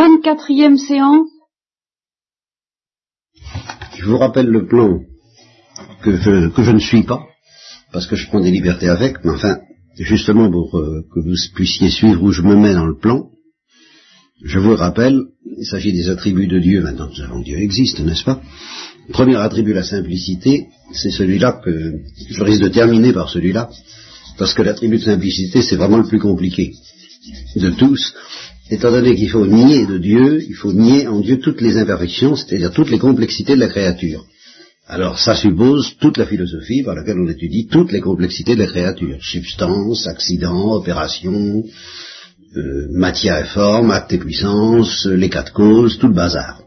24e séance. Je vous rappelle le plan que je, ne suis pas, parce que je prends des libertés avec, mais enfin, justement pour euh, que vous puissiez suivre où je me mets dans le plan, je vous rappelle, il s'agit des attributs de Dieu, maintenant nous savons que Dieu existe, n'est-ce pas? Premier attribut, la simplicité, c'est celui-là que je risque de terminer par celui-là, parce que l'attribut de simplicité, c'est vraiment le plus compliqué de tous, étant donné qu'il faut nier de Dieu, il faut nier en Dieu toutes les imperfections, c'est-à-dire toutes les complexités de la créature. Alors ça suppose toute la philosophie par laquelle on étudie toutes les complexités de la créature, substance, accident, opération, euh, matière et forme, acte et puissance, les quatre causes, tout le bazar,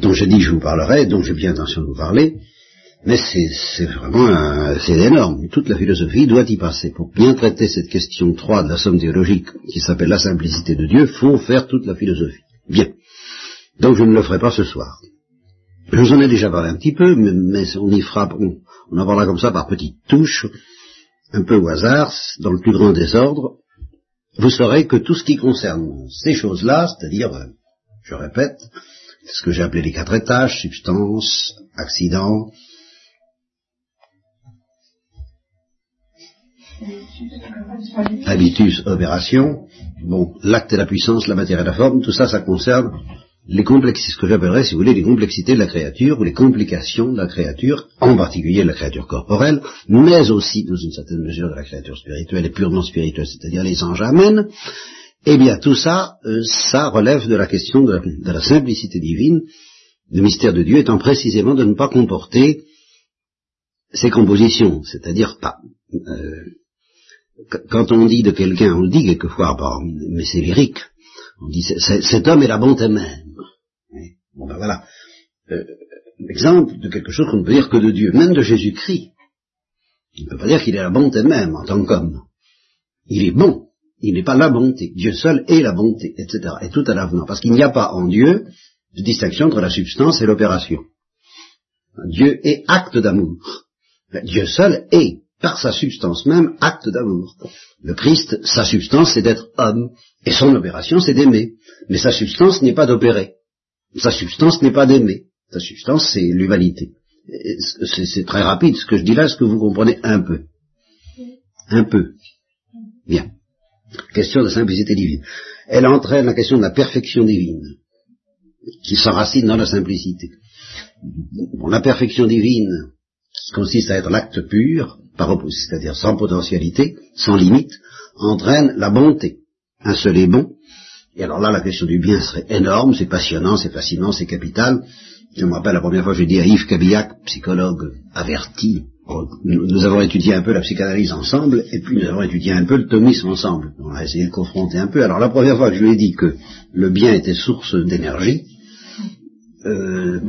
dont j'ai dit je vous parlerai, dont j'ai bien intention de vous parler, mais c'est vraiment c'est énorme. Toute la philosophie doit y passer. Pour bien traiter cette question 3 de la somme théologique qui s'appelle la simplicité de Dieu, faut faire toute la philosophie. Bien. Donc je ne le ferai pas ce soir. Je vous en ai déjà parlé un petit peu, mais, on y fera, on, on en parlera comme ça par petites touches, un peu au hasard, dans le plus grand désordre. Vous saurez que tout ce qui concerne ces choses-là, c'est-à-dire, euh, je répète, ce que j'ai appelé les quatre étages, substance, accident, habitus, opération, bon, l'acte et la puissance, la matière et la forme, tout ça, ça concerne les complexités, ce que j'appellerais, si vous voulez, les complexités de la créature, ou les complications de la créature, en particulier de la créature corporelle, mais aussi, dans une certaine mesure, de la créature spirituelle et purement spirituelle, c'est-à-dire les anges amènes, eh bien, tout ça, euh, ça relève de la question de la, simplicité divine, le mystère de Dieu étant précisément de ne pas comporter ses compositions, c'est-à-dire pas. Euh, quand on dit de quelqu'un, on le dit quelquefois, mais c'est lyrique, on dit cet homme est la bonté même. Bon ben voilà, euh, l'exemple de quelque chose qu'on ne peut dire que de Dieu, même de Jésus-Christ. On ne peut pas dire qu'il est la bonté même en tant qu'homme. Il est bon, il n'est pas la bonté. Dieu seul est la bonté, etc. Et tout à l'avenant, parce qu'il n'y a pas en Dieu de distinction entre la substance et l'opération. Dieu est acte d'amour. Dieu seul est par sa substance même, acte d'amour. Le Christ, sa substance, c'est d'être homme, et son opération, c'est d'aimer. Mais sa substance n'est pas d'opérer. Sa substance n'est pas d'aimer. Sa substance, c'est l'humanité. C'est très rapide ce que je dis là, est-ce que vous comprenez un peu Un peu. Bien. Question de simplicité divine. Elle entraîne la question de la perfection divine, qui s'enracine dans la simplicité. Bon, la perfection divine, qui consiste à être l'acte pur, c'est-à-dire sans potentialité, sans limite, entraîne la bonté. Un seul est bon. Et alors là, la question du bien serait énorme, c'est passionnant, c'est fascinant, c'est capital. Je me rappelle la première fois que j'ai dit à Yves Cabillac, psychologue averti, nous, avons étudié un peu la psychanalyse ensemble, et puis nous avons étudié un peu le thomisme ensemble. On a essayé de confronter un peu. Alors la première fois je lui ai dit que le bien était source d'énergie, euh,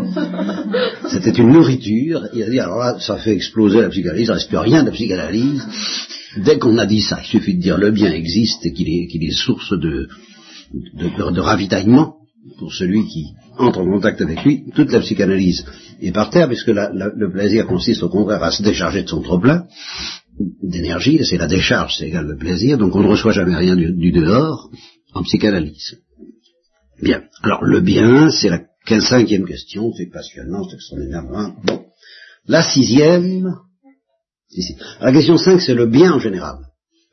c'était une nourriture. Il a dit, alors là, ça fait exploser la psychanalyse, il ne reste plus rien de la psychanalyse. Dès qu'on a dit ça, il suffit de dire le bien existe et qu'il est, source de, ravitaillement pour celui qui entre en contact avec lui, toute la psychanalyse est par terre, puisque le plaisir consiste au contraire à se décharger de son trop-plein d'énergie, c'est la décharge, c'est égal le plaisir, donc on ne reçoit jamais rien du dehors en psychanalyse. Bien, alors le bien, c'est la cinquième question, c'est passionnant, c'est extraordinairement bon. La sixième, la question 5, c'est le bien en général.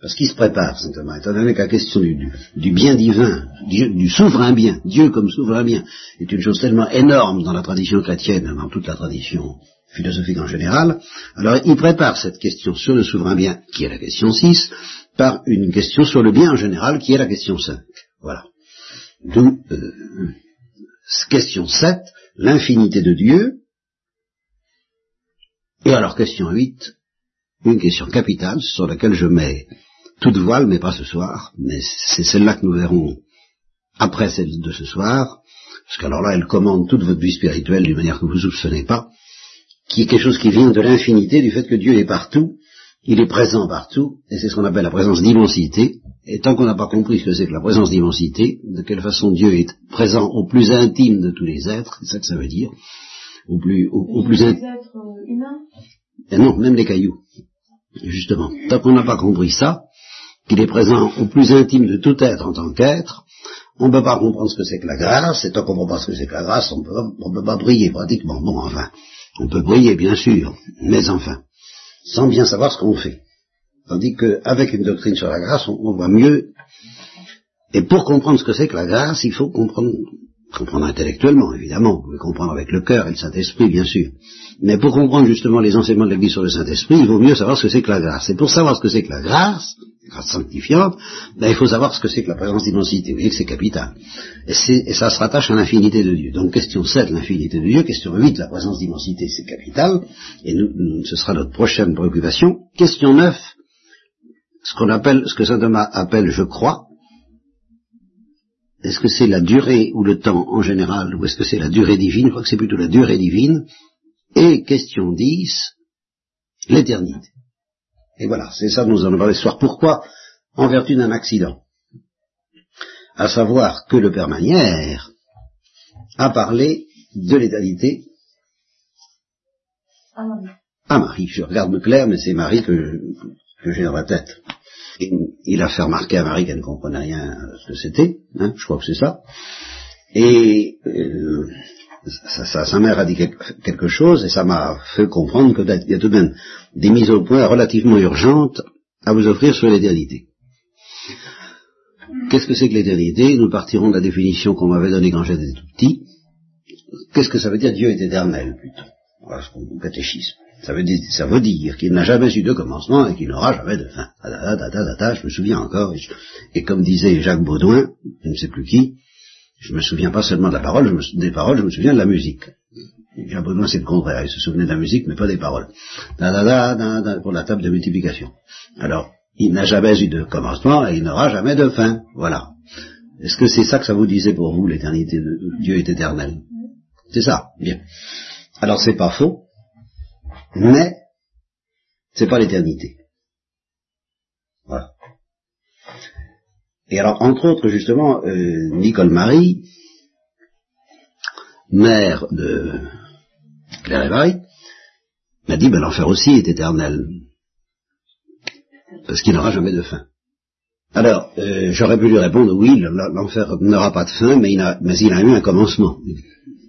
Parce qu'il se prépare, simplement, étant donné que la question du, bien divin, du, souverain bien, Dieu comme souverain bien, est une chose tellement énorme dans la tradition chrétienne, dans toute la tradition philosophique en général, alors il prépare cette question sur le souverain bien, qui est la question 6, par une question sur le bien en général, qui est la question 5. Voilà. D'où euh, question 7, l'infinité de Dieu. Et alors question 8, une question capitale sur laquelle je mets toute voile, mais pas ce soir, mais c'est celle-là que nous verrons après celle de ce soir, parce qu'alors là, elle commande toute votre vie spirituelle d'une manière que vous ne soupçonnez pas, qui est quelque chose qui vient de l'infinité, du fait que Dieu est partout, il est présent partout, et c'est ce qu'on appelle la présence d'immensité, et tant qu'on n'a pas compris ce que c'est que la présence d'immensité, de quelle façon Dieu est présent au plus intime de tous les êtres, c'est ça que ça veut dire, au plus, au, plus intime. êtres euh, humains et Non, même les cailloux. Justement, tant qu'on n'a pas compris ça, qu'il est présent au plus intime de tout être en tant qu'être, on ne peut pas comprendre ce que c'est que la grâce, et tant qu'on ne comprend pas ce que c'est que la grâce, on ne peut pas briller pratiquement. Bon, enfin, on peut briller, bien sûr, mais enfin, sans bien savoir ce qu'on fait. Tandis qu'avec une doctrine sur la grâce, on, voit mieux. Et pour comprendre ce que c'est que la grâce, il faut comprendre, comprendre intellectuellement, évidemment. Pouvez comprendre avec le cœur et le Saint-Esprit, bien sûr. Mais pour comprendre justement les enseignements de l'Église sur le Saint-Esprit, il vaut mieux savoir ce que c'est que la grâce. Et pour savoir ce que c'est que la grâce, grâce sanctifiante, ben, il faut savoir ce que c'est que la présence d'immensité. Vous voyez que c'est capital. Et, ça se rattache à l'infinité de Dieu. Donc question 7, l'infinité de Dieu. Question 8, la présence d'immensité, c'est capital. Et ce sera notre prochaine préoccupation. Question 9, ce qu'on appelle, ce que saint Thomas appelle je crois, est-ce que c'est la durée ou le temps en général, ou est-ce que c'est la durée divine Je crois que c'est plutôt la durée divine. Et question 10, l'éternité. Et voilà, c'est ça nous allons parler ce soir. Pourquoi En vertu d'un accident. À savoir que le Père Manière a parlé de l'éternité à Marie. Je regarde clair, mais c'est Marie que, que j'ai dans la tête. il a fait remarquer à Marie qu'elle ne comprenait rien à ce que c'était, hein, je crois que c'est ça. Et euh, sa, mère a dit quelque chose et ça m'a fait comprendre qu'il y a tout de même des mises au point relativement urgentes à vous offrir sur l'éternité. Qu'est-ce que c'est que l'éternité? Nous partirons de la définition qu'on m'avait donnée quand j'étais tout petit. Qu'est-ce que ça veut dire? Dieu est éternel, plutôt Voilà ce qu'on catéchisme. Ça veut dire, ça veut dire qu'il n'a jamais eu de commencement et qu'il n'aura jamais de fin. Je me souviens encore, et, comme disait Jacques Baudouin, je ne sais plus qui, je me souviens pas seulement de la parole, des paroles, je me souviens de la musique. Jacques Baudouin, c'est le contraire, il se souvenait de la musique, mais pas des paroles. pour la table de multiplication. Alors, il n'a jamais eu de commencement et il n'aura jamais de fin. Voilà. Est-ce que c'est ça que ça vous disait pour vous, l'éternité de Dieu est éternel? C'est ça. Bien. Alors c'est pas faux, mais c'est pas l'éternité. Voilà. Et alors, entre autres, justement, euh, Nicole Marie, mère de Claire et Marie, m'a dit, ben l'enfer aussi est éternel, parce qu'il n'aura jamais de fin. Alors, euh, j'aurais pu lui répondre, oui, l'enfer n'aura pas de fin, mais il, a, mais il a eu un commencement.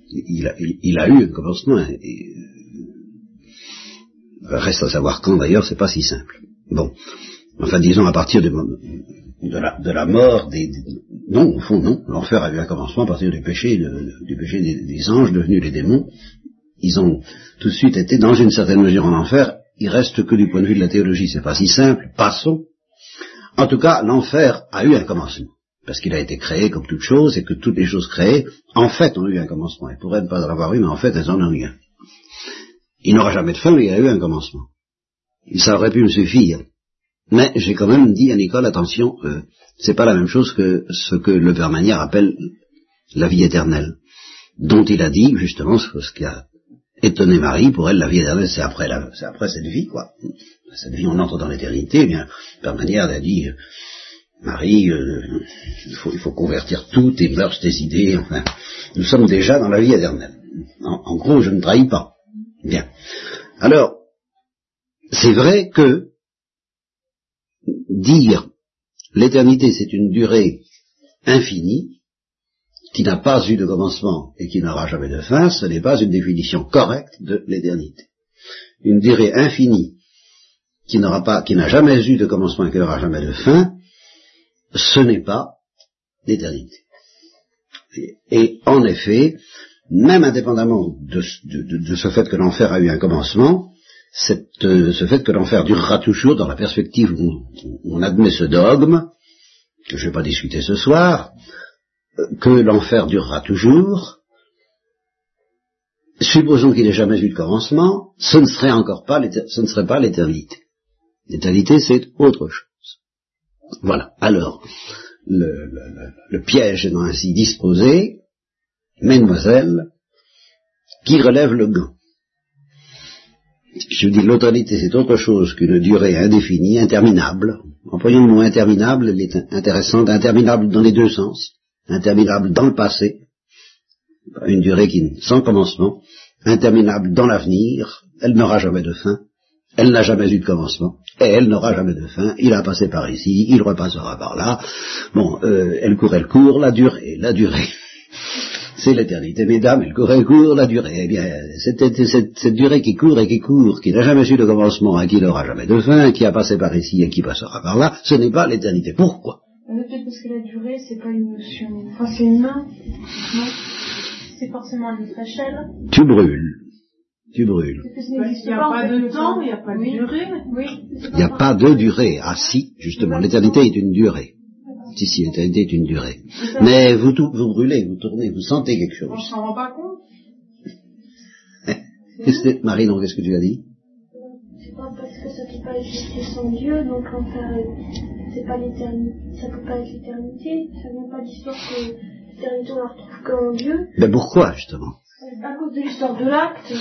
Il a, il a eu un commencement. Et, Reste à savoir quand d'ailleurs, c'est pas si simple. Bon. Enfin, disons à partir de, la, mort des, Non, au fond, non. L'enfer a eu un commencement à partir du péché, du péché des, anges devenus les démons. Ils ont tout de suite été dans une certaine mesure en enfer. Il reste que du point de vue de la théologie, c'est pas si simple. Passons. En tout cas, l'enfer a eu un commencement. Parce qu'il a été créé comme toute chose et que toutes les choses créées, en fait, ont eu un commencement. Elles pourraient ne pas en avoir eu, mais en fait, elles en ont eu un. Il n'aura jamais de fin, mais il a eu un commencement. Ça aurait pu me suffire. Mais j'ai quand même dit à Nicole, attention, euh, c'est pas la même chose que ce que le Père Manière appelle la vie éternelle, dont il a dit justement ce qui a étonné Marie, pour elle la vie éternelle c'est après, c'est après cette vie, quoi. Cette vie on entre dans l'éternité, eh bien, le Père Manière a dit, euh, Marie, euh, il, faut, il, faut, convertir tout, tes mœurs, tes idées, enfin, nous sommes déjà dans la vie éternelle. en gros, je ne trahis pas. Bien. Alors, c'est vrai que dire l'éternité c'est une durée infinie, qui n'a pas eu de commencement et qui n'aura jamais de fin, ce n'est pas une définition correcte de l'éternité. Une durée infinie qui n'aura pas, qui n'a jamais eu de commencement et qui n'aura jamais de fin, ce n'est pas l'éternité. Et en effet, même indépendamment de, ce fait que l'enfer a eu un commencement, euh, ce fait que l'enfer durera toujours dans la perspective où on, admet ce dogme, que je ne vais pas discuter ce soir, euh, que l'enfer durera toujours, supposons qu'il n'ait jamais eu de commencement, ce ne serait encore pas, ce ne serait pas l'éternité. L'éternité, c'est autre chose. Voilà. Alors, le, le piège étant ainsi disposé, mesdemoiselles, qui relève le gant. Je dis, l'autorité, c'est autre chose qu'une durée indéfinie, interminable. Employons le mot interminable, elle est intéressante, interminable dans les deux sens. Interminable dans le passé, une durée qui sans commencement, interminable dans l'avenir, elle n'aura jamais de fin, Elle n'a jamais eu de commencement, et elle n'aura jamais de fin. Il a passé par ici, il repassera par là. Bon, euh, elle court, elle court, la durée, la durée. C'est l'éternité, mesdames, elle court, elle court, la durée. Eh bien, cette, cette, durée qui court et qui court, qui n'a jamais eu de commencement et qui n'aura jamais de fin, qui a passé par ici et qui passera par là, ce n'est pas l'éternité. Pourquoi? Peut-être parce que la durée, c'est pas une notion... Enfin, c'est humain, non C'est forcément à notre échelle. Tu brûles tu brûles. Il n'y a pas de temps, il n'y a pas de durée. Oui. Il n'y a pas de durée. Ah si, justement, l'éternité est une durée. Si, si, l'éternité est une durée. Mais vous, vous brûlez, vous tournez, vous sentez quelque chose. On s'en rend pas compte. Marie, non, qu'est-ce que tu as dit? C'est pas parce que ça peut pas exister sans Dieu, donc enfin, c'est pas l'éternité, ça peut pas être l'éternité, ça vient pas d'histoire que l'éternité on la retrouve qu'en Dieu. Mais pourquoi, justement? À cause de l'histoire de l'acte.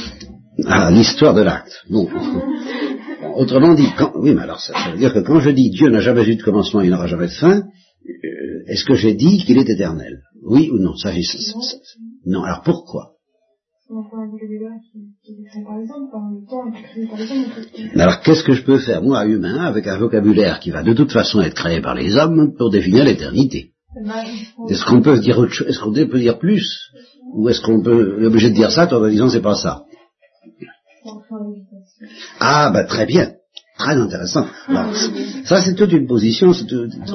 Ah, l'histoire de l'acte. Non. Autrement dit, quand, oui, mais alors ça, veut dire que quand je dis Dieu n'a jamais eu de commencement, il n'aura jamais de fin, euh, est-ce que j'ai dit qu'il est éternel? Oui ou non? Ça, Non, alors pourquoi? Alors qu'est-ce que je peux faire, moi, humain, avec un vocabulaire qui va de toute façon être créé par les hommes pour définir l'éternité? Est-ce qu'on peut dire autre chose Est-ce qu'on peut dire plus? Ou est-ce qu'on peut être obligé de dire ça tout en disant c'est pas ça? Ah, bah très bien. Très intéressant. ça, c'est toute une position.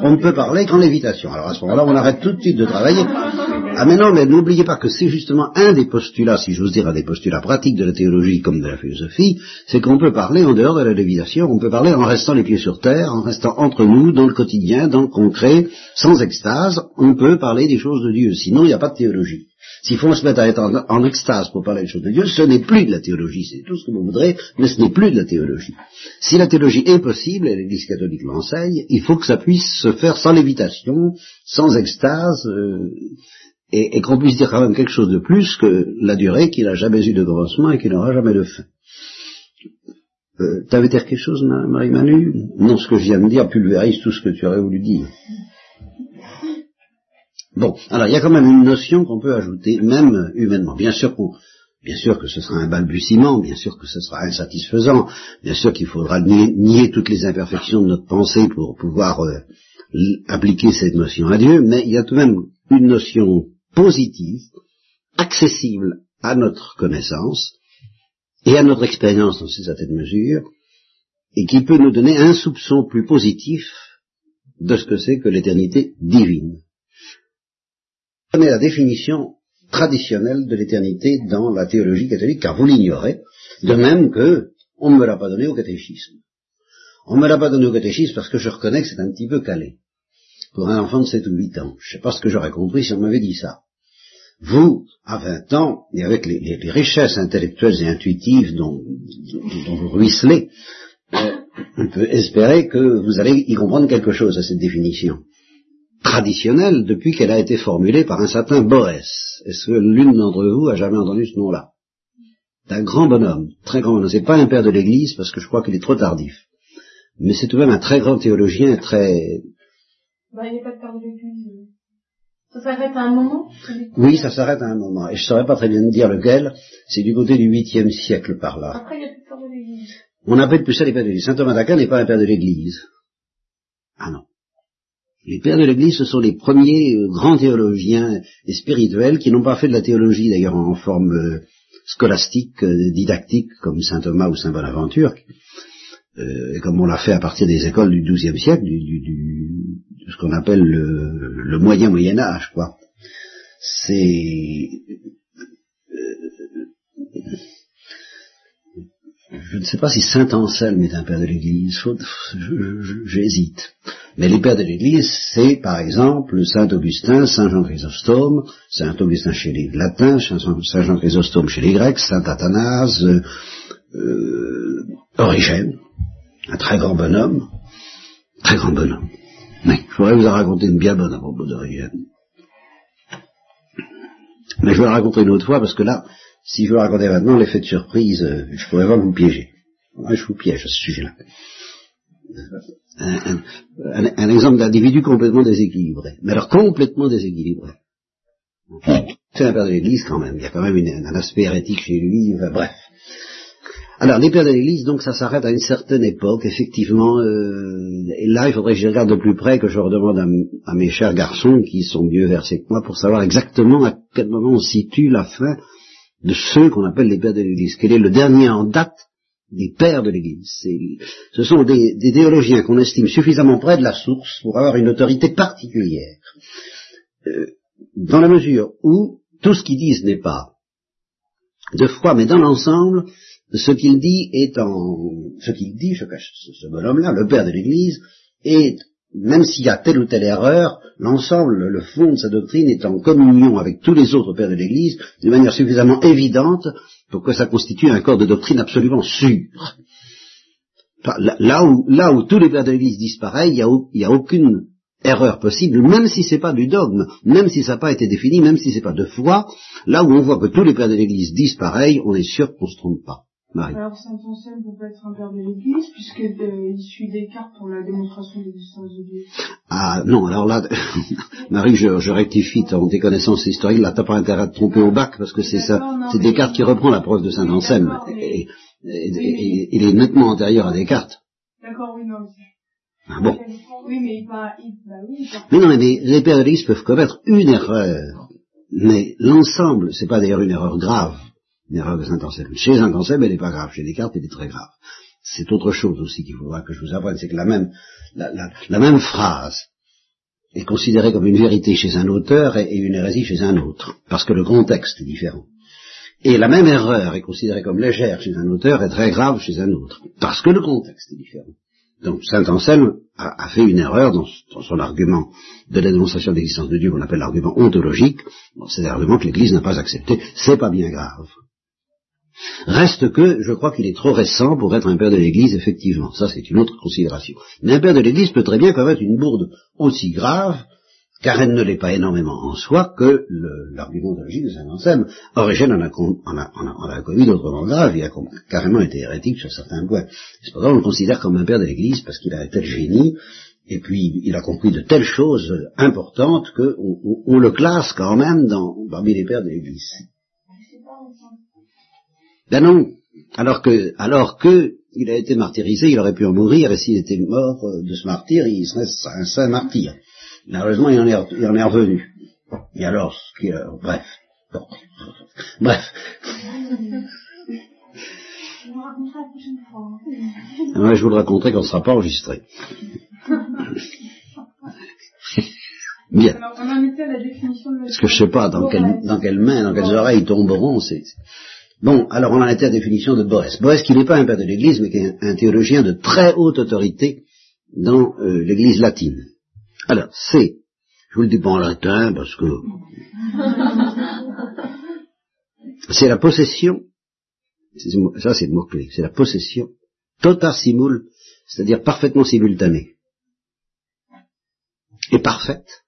on ne peut parler qu'en lévitation. Alors à ce moment-là, on arrête tout de suite de travailler. Ah mais non, mais n'oubliez pas que c'est justement un des postulats, si j'ose dire, un des postulats pratiques de la théologie comme de la philosophie, c'est qu'on peut parler en dehors de la lévitation, on peut parler en restant les pieds sur terre, en restant entre nous, dans le quotidien, dans le concret, sans extase, on peut parler des choses de Dieu. Sinon, il n'y a pas de théologie. S'il faut se mettre à être en, extase pour parler des choses de Dieu, ce n'est plus de la théologie, c'est tout ce que vous voudrez, mais ce n'est plus de la théologie. Si la théologie est possible, et l'Église catholique l'enseigne, il faut que ça puisse se faire sans lévitation, sans extase, euh, et, qu'on puisse dire quand même quelque chose de plus que la durée qui n'a jamais eu de commencement et qui n'aura jamais de fin. Euh, T'avais dire quelque chose, Marie-Manu? Non, ce que je viens de dire pulvérise tout ce que tu aurais voulu dire. Bon, alors il y a quand même une notion qu'on peut ajouter, même humainement. Bien sûr, que ce sera un balbutiement, bien sûr que ce sera insatisfaisant, bien sûr qu'il faudra nier, toutes les imperfections de notre pensée pour pouvoir euh, appliquer cette notion à Dieu, mais il y a tout de même une notion positive, accessible à notre connaissance et à notre expérience dans une certaine mesure, et qui peut nous donner un soupçon plus positif de ce que c'est que l'éternité divine connaît la définition traditionnelle de l'éternité dans la théologie catholique, car vous l'ignorez, de même que on ne me l'a pas donné au catéchisme. On ne me l'a pas donné au catéchisme parce que je reconnais que c'est un petit peu calé. Pour un enfant de 7 ou 8 ans. Je ne sais pas ce que j'aurais compris si on m'avait dit ça. Vous, à 20 ans, et avec les, richesses intellectuelles et intuitives dont, vous ruisselez, euh, on peut espérer que vous allez y comprendre quelque chose à cette définition traditionnelle depuis qu'elle a été formulée par un certain Borès. Est-ce que l'une d'entre vous a jamais entendu ce nom-là? C'est un grand bonhomme, très grand bonhomme. C'est pas un père de l'Église parce que je crois qu'il est trop tardif. Mais c'est tout de même un très grand théologien, très... Bah, il n'est pas de père de l'Église. Ça s'arrête à un moment Oui, ça s'arrête à un moment. Et je ne saurais pas très bien dire lequel. C'est du côté du huitième siècle par là. Après, il n'y a plus de père de l'Église. On n'appelle plus ça les pères de l'Église. Saint Thomas d'Aquin n'est pas un père de l'Église. Ah non. Les pères de l'Église, ce sont les premiers euh, grands théologiens et spirituels qui n'ont pas fait de la théologie, d'ailleurs en forme euh, scolastique, euh, didactique, comme saint Thomas ou saint Bonaventure, comme on l'a fait à partir des écoles du XIIe siècle, du, du, ce qu'on appelle le, le, moyen Moyen Âge, quoi. C'est je ne sais pas si Saint Anselme est un père de l'Église, j'hésite. Mais les pères de l'Église, c'est par exemple Saint Augustin, Saint Jean Chrysostome, Saint Augustin chez les latins, Saint Jean Chrysostome chez les grecs, Saint Athanase, euh, euh, Origène, un très grand bonhomme, très grand bonhomme. Mais je pourrais vous en raconter une bien bonne à propos d'Origène. Mais je vais la raconter une autre fois parce que là, si je vous racontais maintenant l'effet de surprise, euh, je pourrais vraiment vous piéger. je vous piège à ce sujet-là. Un, exemple d'individu complètement déséquilibré. Mais alors complètement déséquilibré. C'est un père de l'Église quand même. Il y a quand même un aspect hérétique chez lui. bref. Alors, les pères de l'Église, donc, ça s'arrête à une certaine époque, effectivement. Euh, et là, il faudrait que je regarde de plus près, que je redemande à, à, mes chers garçons, qui sont mieux versés que moi, pour savoir exactement à quel moment on situe la fin de ceux qu'on appelle les pères de l'Église. Quel est le dernier en date des pères de l'Église Ce sont des, théologiens qu'on estime suffisamment près de la source pour avoir une autorité particulière. Euh, dans la mesure où tout ce qu'ils disent n'est pas de foi, mais dans l'ensemble, ce qu'il dit est en, ce qu'il dit, ce, ce bonhomme-là, le père de l'Église, est, même s'il y a telle ou telle erreur, l'ensemble, le fond de sa doctrine est en communion avec tous les autres pères de l'Église, d'une manière suffisamment évidente pour que ça constitue un corps de doctrine absolument sûr. Là où, tous les pères de l'Église pareil, il n'y a, aucune erreur possible, même si c'est pas du dogme, même si ça n'a pas été défini, même si c'est pas de foi, là où on voit que tous les pères de l'Église disent pareil, on est sûr qu'on se trompe pas. Alors Saint Anselme peut pas être un père de l'Église puisqu'il euh, suit Descartes pour la démonstration de l'existence de Dieu. Ah non, alors là, Marie, je, je rectifie ton, tes connaissances historiques, là t'as pas intérêt à te tromper au bac parce que c'est ça, c'est Descartes qui reprend la preuve de Saint Anselme. Et, il est nettement antérieur à Descartes. D'accord, oui, non. Ah bon. Oui, mais bah oui. Mais non, mais les pères de l'Église peuvent commettre une erreur, mais l'ensemble, c'est pas d'ailleurs une erreur grave une erreur de Saint-Anselme. Chez Saint-Anselme, elle n'est pas grave. Chez Descartes, elle est très grave. C'est autre chose aussi qu'il faudra que je vous apprenne, c'est que la même, la, la, la, même phrase est considérée comme une vérité chez un auteur et, une hérésie chez un autre, parce que le contexte est différent. Et la même erreur est considérée comme légère chez un auteur et très grave chez un autre, parce que le contexte est différent. Donc Saint Anselme a, a fait une erreur dans, dans, son argument de la démonstration de l'existence de Dieu qu'on appelle l'argument ontologique. Bon, c'est l'argument que l'Église n'a pas accepté. C'est pas bien grave. Reste que, je crois qu'il est trop récent pour être un père de l'Église, effectivement. Ça, c'est une autre considération. Mais un père de l'Église peut très bien commettre une bourde aussi grave, car elle ne l'est pas énormément en soi, que l'argument de de Saint Anselme. Origène en a, en en commis d'autrement graves, il a carrément été hérétique sur certains points. Cependant, on le considère comme un père de l'Église parce qu'il a un tel génie, et puis il a compris de telles choses importantes qu'on on, le classe quand même dans, parmi les pères de l'Église. Ben non. Alors que, alors que, il a été martyrisé, il aurait pu en mourir, et s'il était mort euh, de ce martyr, il serait un saint martyr. Malheureusement, il en est, il en est revenu. Et alors, ce qui, euh, bref. Bon. Bref. Ouais, je vous le raconterai quand ce ne sera pas enregistré. Bien. Alors, on en était à la définition de Parce que je sais pas dans, quelle, dans quelles mains, dans quelles oreilles tomberont, c'est, Bon, alors on en était à la définition de Boès. Boès qui n'est pas un père de l'Église, mais qui est un, théologien de très haute autorité dans euh, l'Église latine. Alors, c'est, je vous le dis pas en latin parce que c'est la possession, ça c'est le mot-clé, c'est la possession tota simul, c'est-à-dire parfaitement simultanée. Et parfaite,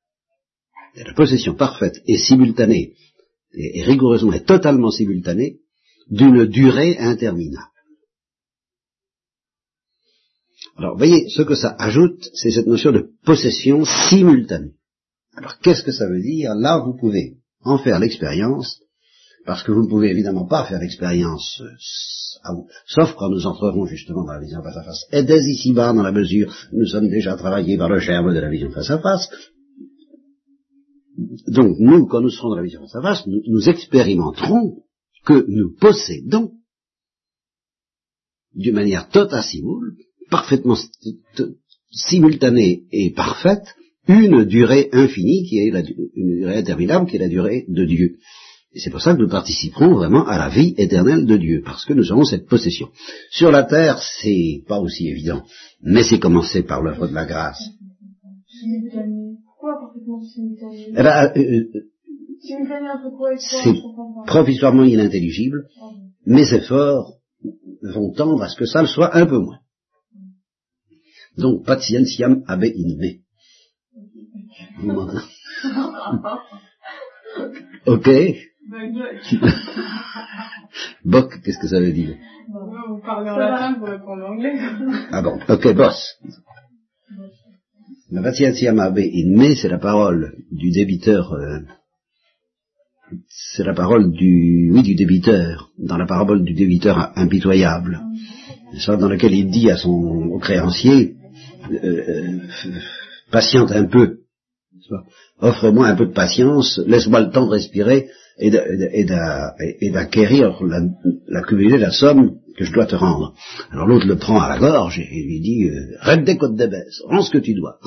la possession parfaite et simultanée, et rigoureusement et totalement simultanée, d'une durée interminable. Alors, voyez, ce que ça ajoute, c'est cette notion de possession simultanée. Alors, qu'est-ce que ça veut dire? Là, vous pouvez en faire l'expérience, parce que vous ne pouvez évidemment pas faire l'expérience, euh, sauf quand nous entrerons justement dans la vision face à face. Et dès ici-bas, dans la mesure nous sommes déjà travaillés par le germe de la vision face à face, donc nous, quand nous serons dans la vision face à face, nous expérimenterons que nous possédons d'une manière totasimule, parfaitement simultanée et parfaite, une durée infinie qui est la, une durée interminable qui est la durée de Dieu. Et c'est pour ça que nous participerons vraiment à la vie éternelle de Dieu, parce que nous avons cette possession. Sur la terre, c'est pas aussi évident, mais c'est commencé par l'œuvre de la grâce. Pourquoi parfaitement simultané? Eh ben, euh, euh, c'est provisoirement inintelligible. Mes efforts vont tendre à ce que ça le soit un peu moins. Donc, patientiam abe in ok. Boc, qu'est-ce que ça veut dire? Vous parlez en latin, vous répondez en anglais. Ah bon, ok, boss. La patientiam abe in me, c'est la parole du débiteur euh, c'est la parole du, oui, du débiteur, dans la parabole du débiteur impitoyable, dans laquelle il dit à son au créancier, euh, euh, patiente un peu, offre-moi un peu de patience, laisse-moi le temps de respirer et d'acquérir la, cumulée la somme que je dois te rendre. Alors l'autre le prend à la gorge et lui dit, euh, des côtes d'abaisse, rends ce que tu dois.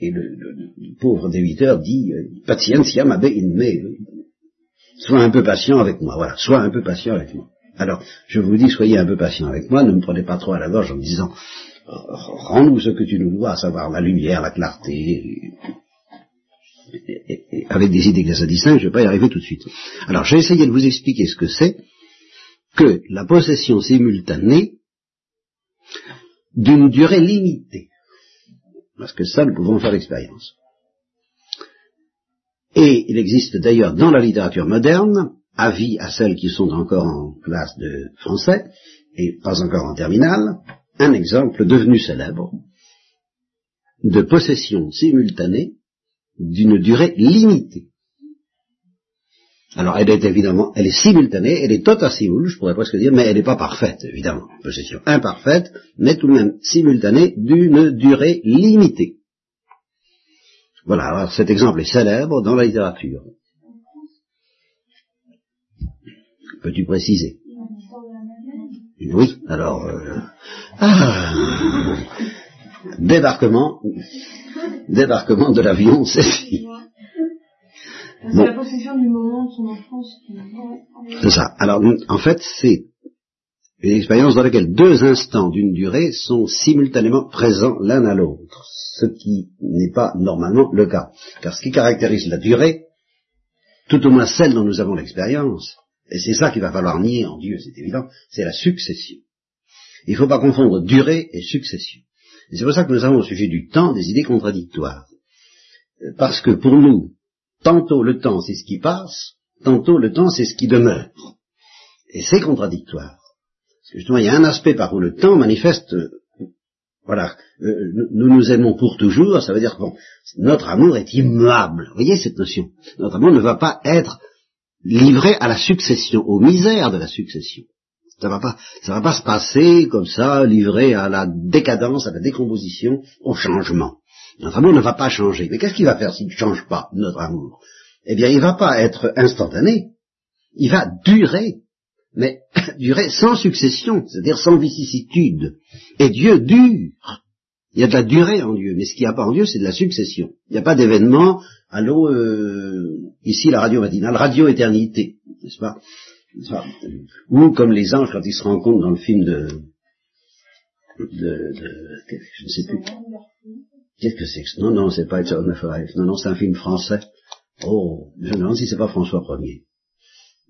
Et le, pauvre débiteur dit, patience, ma in me, sois un peu patient avec moi, voilà, sois un peu patient avec moi. Alors, je vous dis, soyez un peu patient avec moi, ne me prenez pas trop à la gorge en me disant, rends-nous ce que tu nous dois, à savoir la lumière, la clarté, avec des idées que ça distingue, je ne vais pas y arriver tout de suite. Alors, j'ai essayé de vous expliquer ce que c'est que la possession simultanée d'une durée limitée. Parce que ça, nous pouvons faire l'expérience. Et il existe d'ailleurs dans la littérature moderne, avis à celles qui sont encore en classe de français, et pas encore en terminale, un exemple devenu célèbre de possession simultanée d'une durée limitée. Alors elle est évidemment, elle est simultanée, elle est tota simul, je pourrais presque dire, mais elle n'est pas parfaite, évidemment. Possession imparfaite, mais tout de même simultanée d'une durée limitée. Voilà, alors cet exemple est célèbre dans la littérature. Peux-tu préciser? Oui, alors... Euh, ah, débarquement, débarquement de l'avion, c'est C'est la possession du moment de son enfance. C'est ça. Alors, en fait, c'est une expérience dans laquelle deux instants d'une durée sont simultanément présents l'un à l'autre, ce qui n'est pas normalement le cas. Car ce qui caractérise la durée, tout au moins celle dont nous avons l'expérience, et c'est ça qu'il va falloir nier en Dieu, c'est évident, c'est la succession. Il ne faut pas confondre durée et succession. Et c'est pour ça que nous avons au sujet du temps des idées contradictoires. Parce que pour nous, tantôt le temps c'est ce qui passe, tantôt le temps c'est ce qui demeure. Et c'est contradictoire. Justement, il y a un aspect par où le temps manifeste, euh, voilà, euh, nous nous aimons pour toujours, ça veut dire que notre amour est immuable. Vous voyez cette notion? Notre amour ne va pas être livré à la succession, aux misères de la succession. Ça va pas, ça va pas se passer comme ça, livré à la décadence, à la décomposition, au changement. Notre amour ne va pas changer. Mais qu'est-ce qu'il va faire s'il ne change pas, notre amour? Eh bien, il ne va pas être instantané. Il va durer. Mais durer sans succession, c'est-à-dire sans vicissitude. Et Dieu dure. Il y a de la durée en Dieu, mais ce qu'il n'y a pas en Dieu, c'est de la succession. Il n'y a pas d'événement, allô, euh, ici la radio matinale, radio-éternité, n'est-ce pas? Ou comme les anges quand ils se rencontrent dans le film de... de, je ne sais plus. Qu'est-ce que c'est que Non, non, c'est pas It's the Non, non, c'est un film français. Oh, je me demande si c'est pas François Ier.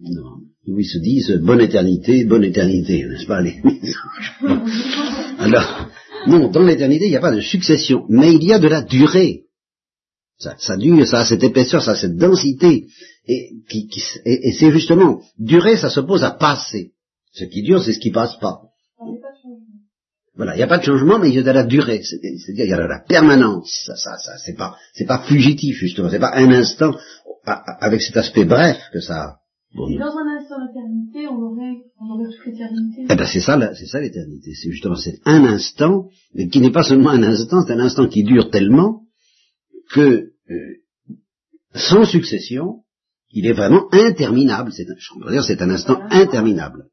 Non. Où ils se disent bonne éternité, bonne éternité, n'est-ce pas les... Alors, non, dans l'éternité, il n'y a pas de succession, mais il y a de la durée. Ça, ça dure, ça a cette épaisseur, ça a cette densité. Et, qui, et, c'est justement, durer, ça s'oppose à passer. Ce qui dure, c'est ce qui passe pas. Voilà, il n'y a pas de changement, mais il y a de la durée, c'est-à-dire il y a de la permanence. Ça, ça, ça c'est pas, c'est pas fugitif justement, c'est pas un instant avec cet aspect bref que ça. A. Bon, dans un instant d'éternité, on aurait, on aurait toute l'éternité. Eh ben c'est ça, c'est ça l'éternité. C'est justement c'est un instant, mais qui n'est pas seulement un instant, c'est un instant qui dure tellement que euh, sans succession, il est vraiment interminable. C'est, je peux dire, c'est un instant interminable.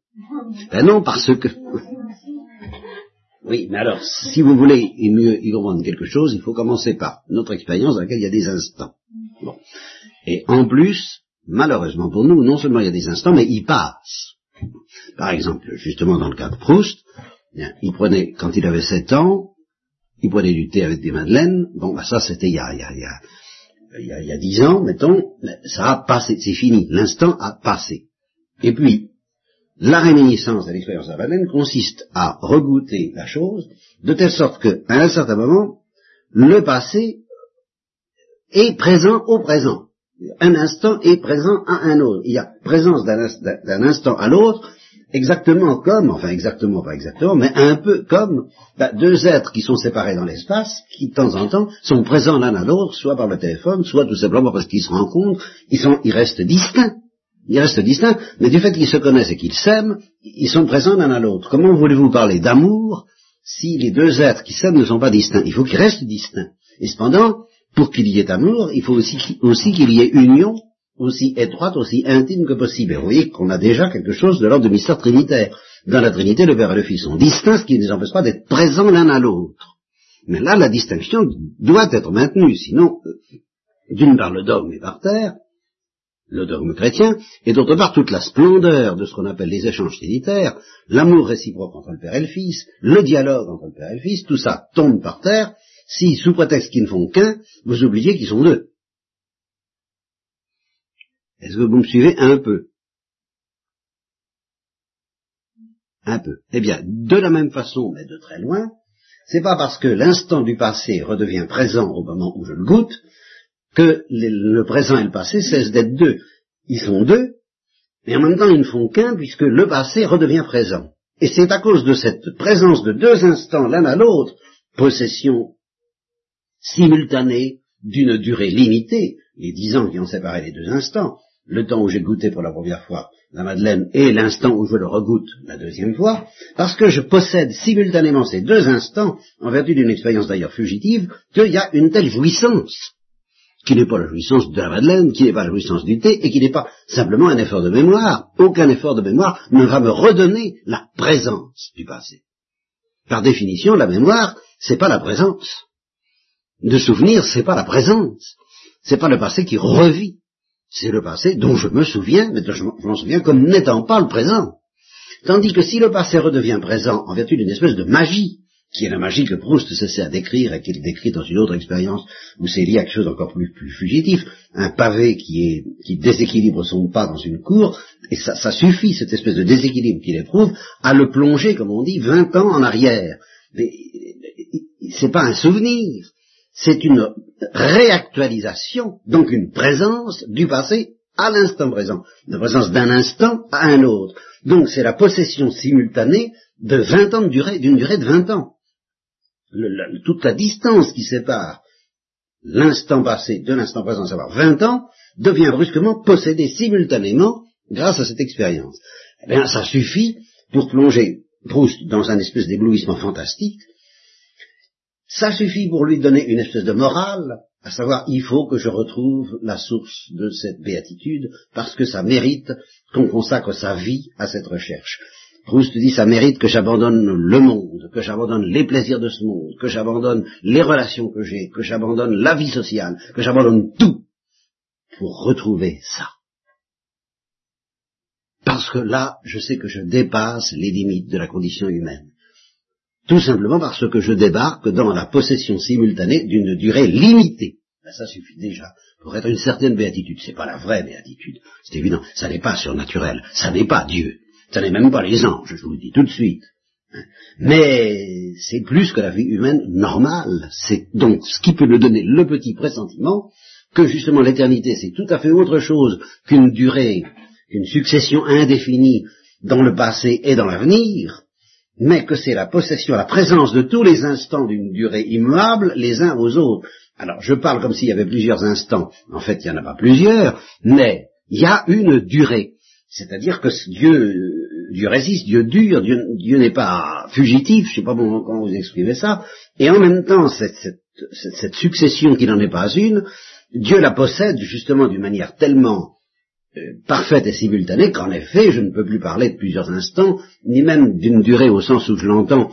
Ben non, parce que oui, mais alors, si vous voulez mieux y comprendre quelque chose, il faut commencer par notre expérience dans laquelle il y a des instants. Bon. Et en plus, malheureusement pour nous, non seulement il y a des instants, mais ils passent. Par exemple, justement dans le cas de Proust, il prenait, quand il avait 7 ans, il prenait du thé avec des madeleines, bon, bah ça c'était il y a, il y a, il y a, 10 ans, mettons, ça a passé, c'est fini, l'instant a passé. Et puis, la réminiscence de l'expérience de consiste à regoûter la chose de telle sorte qu'à un certain moment, le passé est présent au présent. Un instant est présent à un autre. Il y a présence d'un instant à l'autre, exactement comme, enfin exactement, pas exactement, mais un peu comme bah, deux êtres qui sont séparés dans l'espace, qui de temps en temps sont présents l'un à l'autre, soit par le téléphone, soit tout simplement parce qu'ils se rencontrent, ils, sont, ils restent distincts Ils restent distincts, mais du fait qu'ils se connaissent et qu'ils s'aiment, ils sont présents l'un à l'autre. Comment voulez-vous parler d'amour si les deux êtres qui s'aiment ne sont pas distincts? Il faut qu'ils restent distincts. Et cependant, pour qu'il y ait amour, il faut aussi, qu'il y ait union aussi étroite, aussi intime que possible. Et vous voyez qu'on a déjà quelque chose de l'ordre du mystère trinitaire. Dans la Trinité, le Père et le Fils sont distincts, ce qui ne les empêche pas d'être présents l'un à l'autre. Mais là, la distinction doit être maintenue, sinon, euh, d'une part, le dogme est par terre, le dogme chrétien, et d'autre part, toute la splendeur de ce qu'on appelle les échanges trinitaires, l'amour réciproque entre le Père et le Fils, le dialogue entre le Père et le Fils, tout ça tombe par terre, si, sous prétexte qu'ils ne font qu'un, vous oubliez qu'ils sont deux. Est-ce que vous me suivez un peu? Un peu. Eh bien, de la même façon, mais de très loin, c'est pas parce que l'instant du passé redevient présent au moment où je le goûte que le présent et le passé cessent d'être deux. Ils sont deux, mais en même temps ils ne font qu'un puisque le passé redevient présent. Et c'est à cause de cette présence de deux instants l'un à l'autre, possession simultanée d'une durée limitée, les dix ans qui ont séparé les deux instants, le temps où j'ai goûté pour la première fois la Madeleine et l'instant où je le regoute la deuxième fois, parce que je possède simultanément ces deux instants, en vertu d'une expérience d'ailleurs fugitive, qu'il y a une telle jouissance, qui n'est pas la jouissance de la Madeleine, qui n'est pas la jouissance du thé, et qui n'est pas simplement un effort de mémoire. Aucun effort de mémoire ne va me redonner la présence du passé. Par définition, la mémoire, c'est pas la présence. De souvenir, c'est pas la présence. C'est pas le passé qui revit c'est le passé dont je me souviens, mais dont je m'en souviens comme n'étant pas le présent. Tandis que si le passé redevient présent en vertu d'une espèce de magie, qui est la magie que Proust sert à décrire et qu'il décrit dans une autre expérience où c'est lié à quelque chose d'encore plus, plus fugitif, un pavé qui déséquilibre son pas dans une cour, et ça, ça suffit, cette espèce de déséquilibre qu'il éprouve, à le plonger, comme on dit, vingt ans en arrière. Mais c'est pas un souvenir, c'est une réactualisation, donc une présence du passé à l'instant présent, une présence d'un instant à un autre. Donc c'est la possession simultanée de 20 ans de durée, d'une durée de 20 ans. toute la distance qui sépare l'instant passé de l'instant présent, à savoir 20 ans, devient brusquement possédée simultanément grâce à cette expérience. Eh bien, ça suffit pour plonger Proust dans un espèce d'éblouissement fantastique, ça suffit pour lui donner une espèce de morale, à savoir il faut que je retrouve la source de cette béatitude, parce que ça mérite qu'on consacre sa vie à cette recherche. Proust dit ça mérite que j'abandonne le monde, que j'abandonne les plaisirs de ce monde, que j'abandonne les relations que j'ai, que j'abandonne la vie sociale, que j'abandonne tout pour retrouver ça. Parce que là, je sais que je dépasse les limites de la condition humaine. Tout simplement parce que je débarque dans la possession simultanée d'une durée limitée. Ben, ça suffit déjà pour être une certaine béatitude. C'est pas la vraie béatitude, c'est évident. Ça n'est pas surnaturel, ça n'est pas Dieu, ça n'est même pas les anges, je vous le dis tout de suite. Mais c'est plus que la vie humaine normale. C'est donc ce qui peut me donner le petit pressentiment que justement l'éternité c'est tout à fait autre chose qu'une durée, qu'une succession indéfinie dans le passé et dans l'avenir, mais que c'est la possession, la présence de tous les instants d'une durée immuable les uns aux autres. Alors, je parle comme s'il y avait plusieurs instants. En fait, il n'y en a pas plusieurs, mais il y a une durée. C'est-à-dire que Dieu, Dieu résiste, Dieu dure, Dieu, n'est pas fugitif, je ne sais pas comment vous exprimez ça, et en même temps, cette, succession qui n'en est pas une, Dieu la possède justement d'une manière tellement parfaite et simultanée qu'en effet, je ne peux plus parler de plusieurs instants, ni même d'une durée au sens où je l'entends,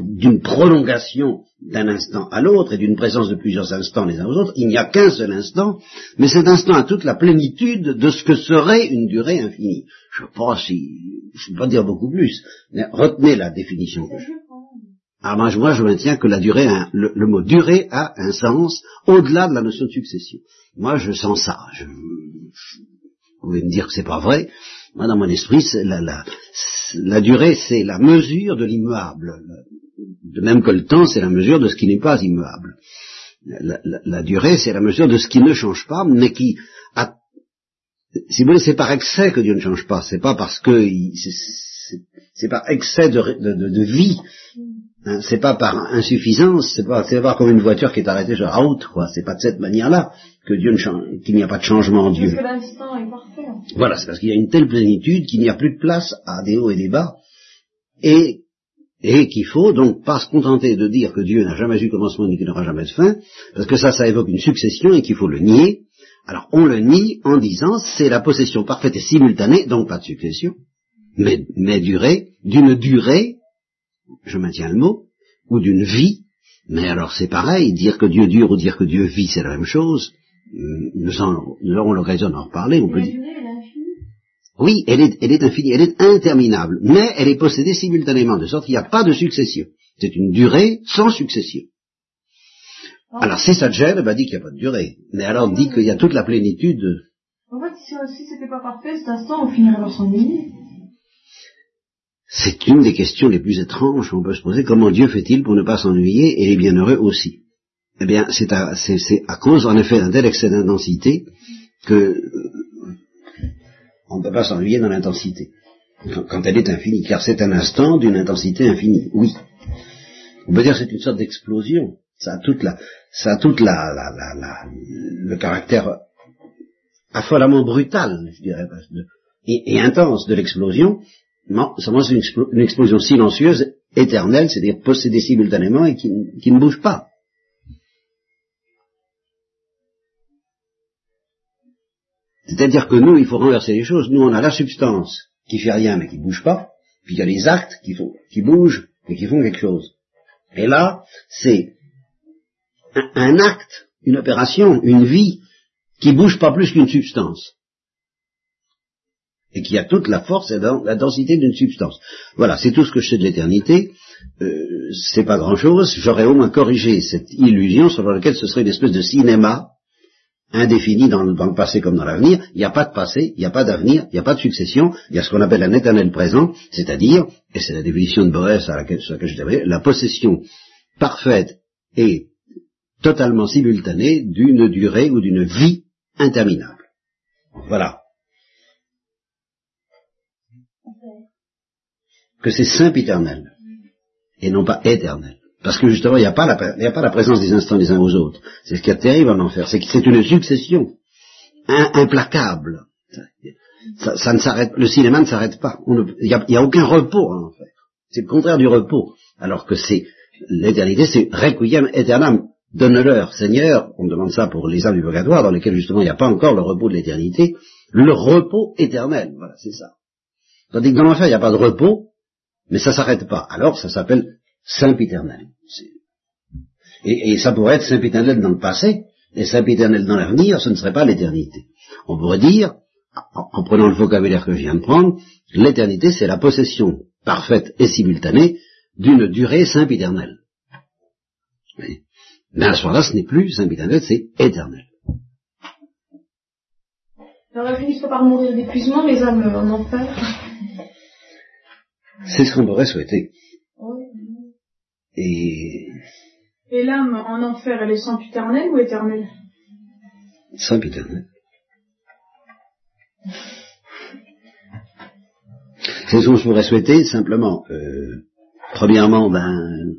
d'une prolongation d'un instant à l'autre et d'une présence de plusieurs instants les uns aux autres. Il n'y a qu'un seul instant, mais cet instant a toute la plénitude de ce que serait une durée infinie. Je pas si, je ne peux pas dire beaucoup plus, mais retenez la définition que je ah, moi, je maintiens que la durée, le, mot durée a un sens au-delà de la notion de succession. Moi, je sens ça. Je, vous pouvez me dire que c'est pas vrai. Moi, dans mon esprit, la, la, la, durée, c'est la mesure de l'immuable. De même que le temps, c'est la mesure de ce qui n'est pas immuable. La, la durée, c'est la mesure de ce qui ne change pas, mais qui a, si vous voulez, c'est par excès que Dieu ne change pas. C'est pas parce que c'est par excès de, de, de, vie. Hein, c'est pas par insuffisance, c'est pas, c'est pas comme une voiture qui est arrêtée sur la route, quoi. C'est pas de cette manière-là que Dieu ne change, qu'il n'y a pas de changement en Dieu. Parce que l'instant est parfait. Voilà, c'est parce qu'il y a une telle plénitude qu'il n'y a plus de place à des hauts et des bas, et, et qu'il faut donc pas se contenter de dire que Dieu n'a jamais eu commencement ni qu'il n'aura jamais de fin, parce que ça, ça évoque une succession et qu'il faut le nier. Alors on le nie en disant c'est la possession parfaite et simultanée, donc pas de succession, mais, mais durée, d'une durée, je maintiens le mot, ou d'une vie, mais alors c'est pareil, dire que Dieu dure ou dire que Dieu vit, c'est la même chose. Nous, en, nous aurons l'occasion d'en reparler, on peut dire. Oui, elle est, elle est infinie, elle est interminable, mais elle est possédée simultanément, de sorte qu'il n'y a pas de succession. C'est une durée sans succession. Alors si ça te gêne, ben dis qu'il n'y a pas de durée. Mais alors dis qu'il y a toute la plénitude. En fait, si, si c'était pas parfait, cet instant, on finirait par s'ennuyer. C'est une des questions les plus étranges qu'on peut se poser. Comment Dieu fait-il pour ne pas s'ennuyer et les bienheureux aussi? Eh bien, c'est à, cause, en effet, d'un tel excès d'intensité que euh, on ne peut pas s'ennuyer dans l'intensité, quand, elle est infinie, car c'est un instant d'une intensité infinie, oui. On peut dire que c'est une sorte d'explosion. Ça a toute la, ça a toute la, la, la, la- le caractère affolamment brutal, je dirais, et, intense de l'explosion, non, seulement c'est une, explo- une explosion silencieuse, éternelle, c'est-à-dire possédée simultanément et qui ne bouge pas. C'est-à-dire que nous, il faut renverser les choses. Nous, on a la substance qui fait rien mais qui bouge pas, puis il y a les actes qui, bougent et qui font quelque chose. Et là, c'est un, acte, une opération, une vie qui bouge pas plus qu'une substance et qui a toute la force et la densité d'une substance. Voilà, c'est tout ce que je sais de l'éternité. Euh, c'est pas grand-chose. J'aurais au moins corrigé cette illusion sur laquelle ce serait une espèce de cinéma indéfini dans le, passé comme dans l'avenir. Il n'y a pas de passé, il n'y a pas d'avenir, il n'y a pas de succession. Il y a ce qu'on appelle un éternel présent, c'est-à-dire, et c'est la définition de Boès à laquelle, sur laquelle je dirais, la possession parfaite et totalement simultanée d'une durée ou d'une vie interminable. Voilà. que c'est sempiternel et non pas éternel. Parce que justement, il n'y a, pas la- a pas la présence des instants les uns aux autres. C'est ce qui est terrible en enfer, c'est que c'est une succession implacable. Ça, ça ne s'arrête, le cinéma ne s'arrête pas. Ne- Il n'y a, a aucun repos en enfer. C'est le contraire du repos. Alors que c'est l'éternité, c'est requiem aeternam. Donne-leur, Seigneur, on demande ça pour les âmes du purgatoire, dans lesquelles justement il n'y a pas encore le repos de l'éternité, le repos éternel. Voilà, c'est ça. Tandis que dans l'enfer, il n'y a pas de repos, mais ça s'arrête pas. Alors, ça s'appelle sempiternel. Et, et ça pourrait être sempiternel dans le passé, et sempiternel dans l'avenir, ce ne serait pas l'éternité. On pourrait dire, en, en prenant le vocabulaire que je viens de prendre, l'éternité, c'est la possession parfaite et simultanée d'une durée sempiternelle. Oui. Mais à ce moment-là, ce n'est plus sempiternel, c'est éternel. Alors, finissent par mourir d'épuisement, les âmes en enfer. C'est ce qu'on pourrait souhaiter. Oui. Et Et l'âme en enfer, elle est sempiternelle ou éternelle sempiternel. C'est ce qu'on se pourrait souhaiter, simplement. euh, premièrement, ben,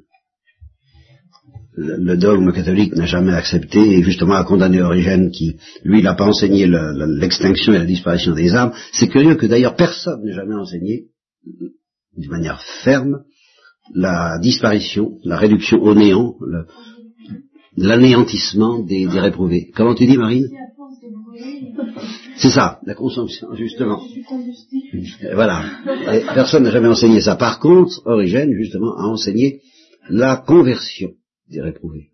le, dogme catholique n'a jamais accepté, et justement a condamné Origène qui, lui, n'a pas enseigné le- le- l'extinction et la disparition des âmes. C'est curieux que d'ailleurs personne n'ait jamais enseigné, d'une manière ferme, la disparition, la réduction au néant, l'anéantissement des, réprouvés. Comment tu dis, Marine? C'est ça, la consomption, justement. Voilà. Personne n'a jamais enseigné ça. Par contre, Origène, justement, a enseigné la conversion des réprouvés.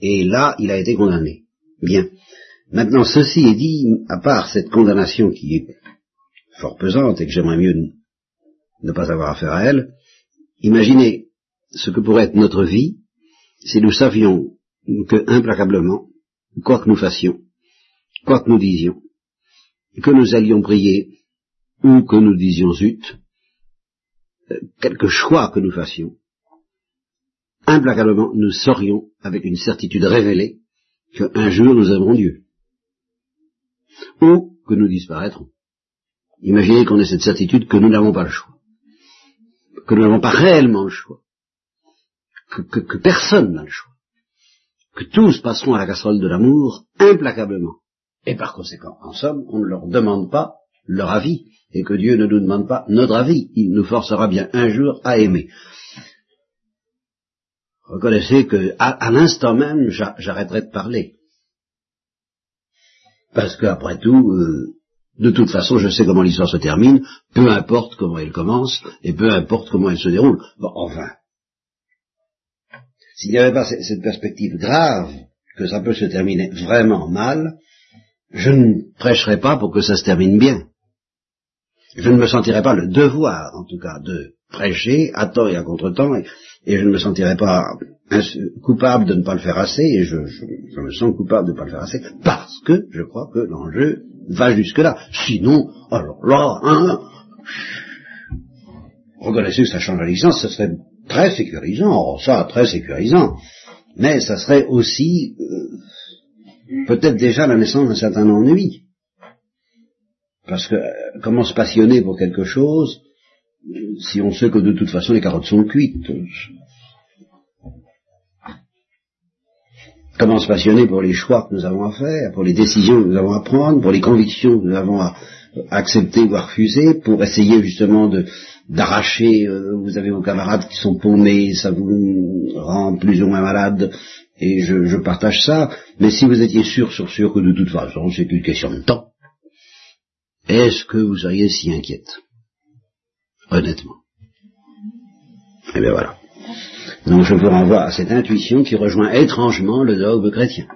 Et là, il a été condamné. Bien. Maintenant, ceci est dit, à part cette condamnation qui est fort pesante et que j'aimerais mieux ne pas avoir affaire à elle, imaginez ce que pourrait être notre vie si nous savions que implacablement, quoi que nous fassions, quoi que nous disions, que nous allions prier ou que nous disions zut, euh, quelque choix que nous fassions, implacablement nous saurions avec une certitude révélée qu'un jour nous aimerons Dieu. Ou que nous disparaîtrons. Imaginez qu'on ait cette certitude que nous n'avons pas le choix. Que nous n'avons pas réellement le choix. Que, personne n'a le choix. que tous passeront à la casserole de l'amour implacablement. Et par conséquent, en somme, on ne leur demande pas leur avis, et que Dieu ne nous demande pas notre avis, il nous forcera bien un jour à aimer. Reconnaissez que à, l'instant même, j'arrêterai de parler. Parce qu'après tout, euh, de toute façon, je sais comment l'histoire se termine, peu importe comment elle commence, et peu importe comment elle se déroule. Bon, enfin, s'il n'y avait pas cette perspective grave que ça peut se terminer vraiment mal, je ne prêcherais pas pour que ça se termine bien. Je ne me sentirais pas le devoir, en tout cas, de prêcher à tort et à contre-temps, et, je ne me sentirais pas coupable de ne pas le faire assez, et je, me sens coupable de ne pas le faire assez, parce que je crois que l'enjeu va jusque-là. Sinon, alors là, hein, reconnaissez que ça change la licence, ce serait très sécurisant, oh, ça, très sécurisant, mais ça serait aussi euh, peut-être déjà la naissance d'un certain ennui. Parce que euh, comment se passionner pour quelque chose euh, si on sait que de toute façon les carottes sont cuites Comment se passionner pour les choix que nous avons à faire, pour les décisions que nous avons à prendre, pour les convictions que nous avons à accepter ou à refuser, pour essayer justement de d'arracher, euh, vous avez vos camarades qui sont paumés, ça vous rend plus ou moins malade, et je, partage ça, mais si vous étiez sûr, sûr, sûr que de toute façon c'est qu'une question de temps, est-ce que vous seriez si inquiète? Honnêtement. Eh bien voilà. Donc je vous renvoie à cette intuition qui rejoint étrangement le dogme chrétien.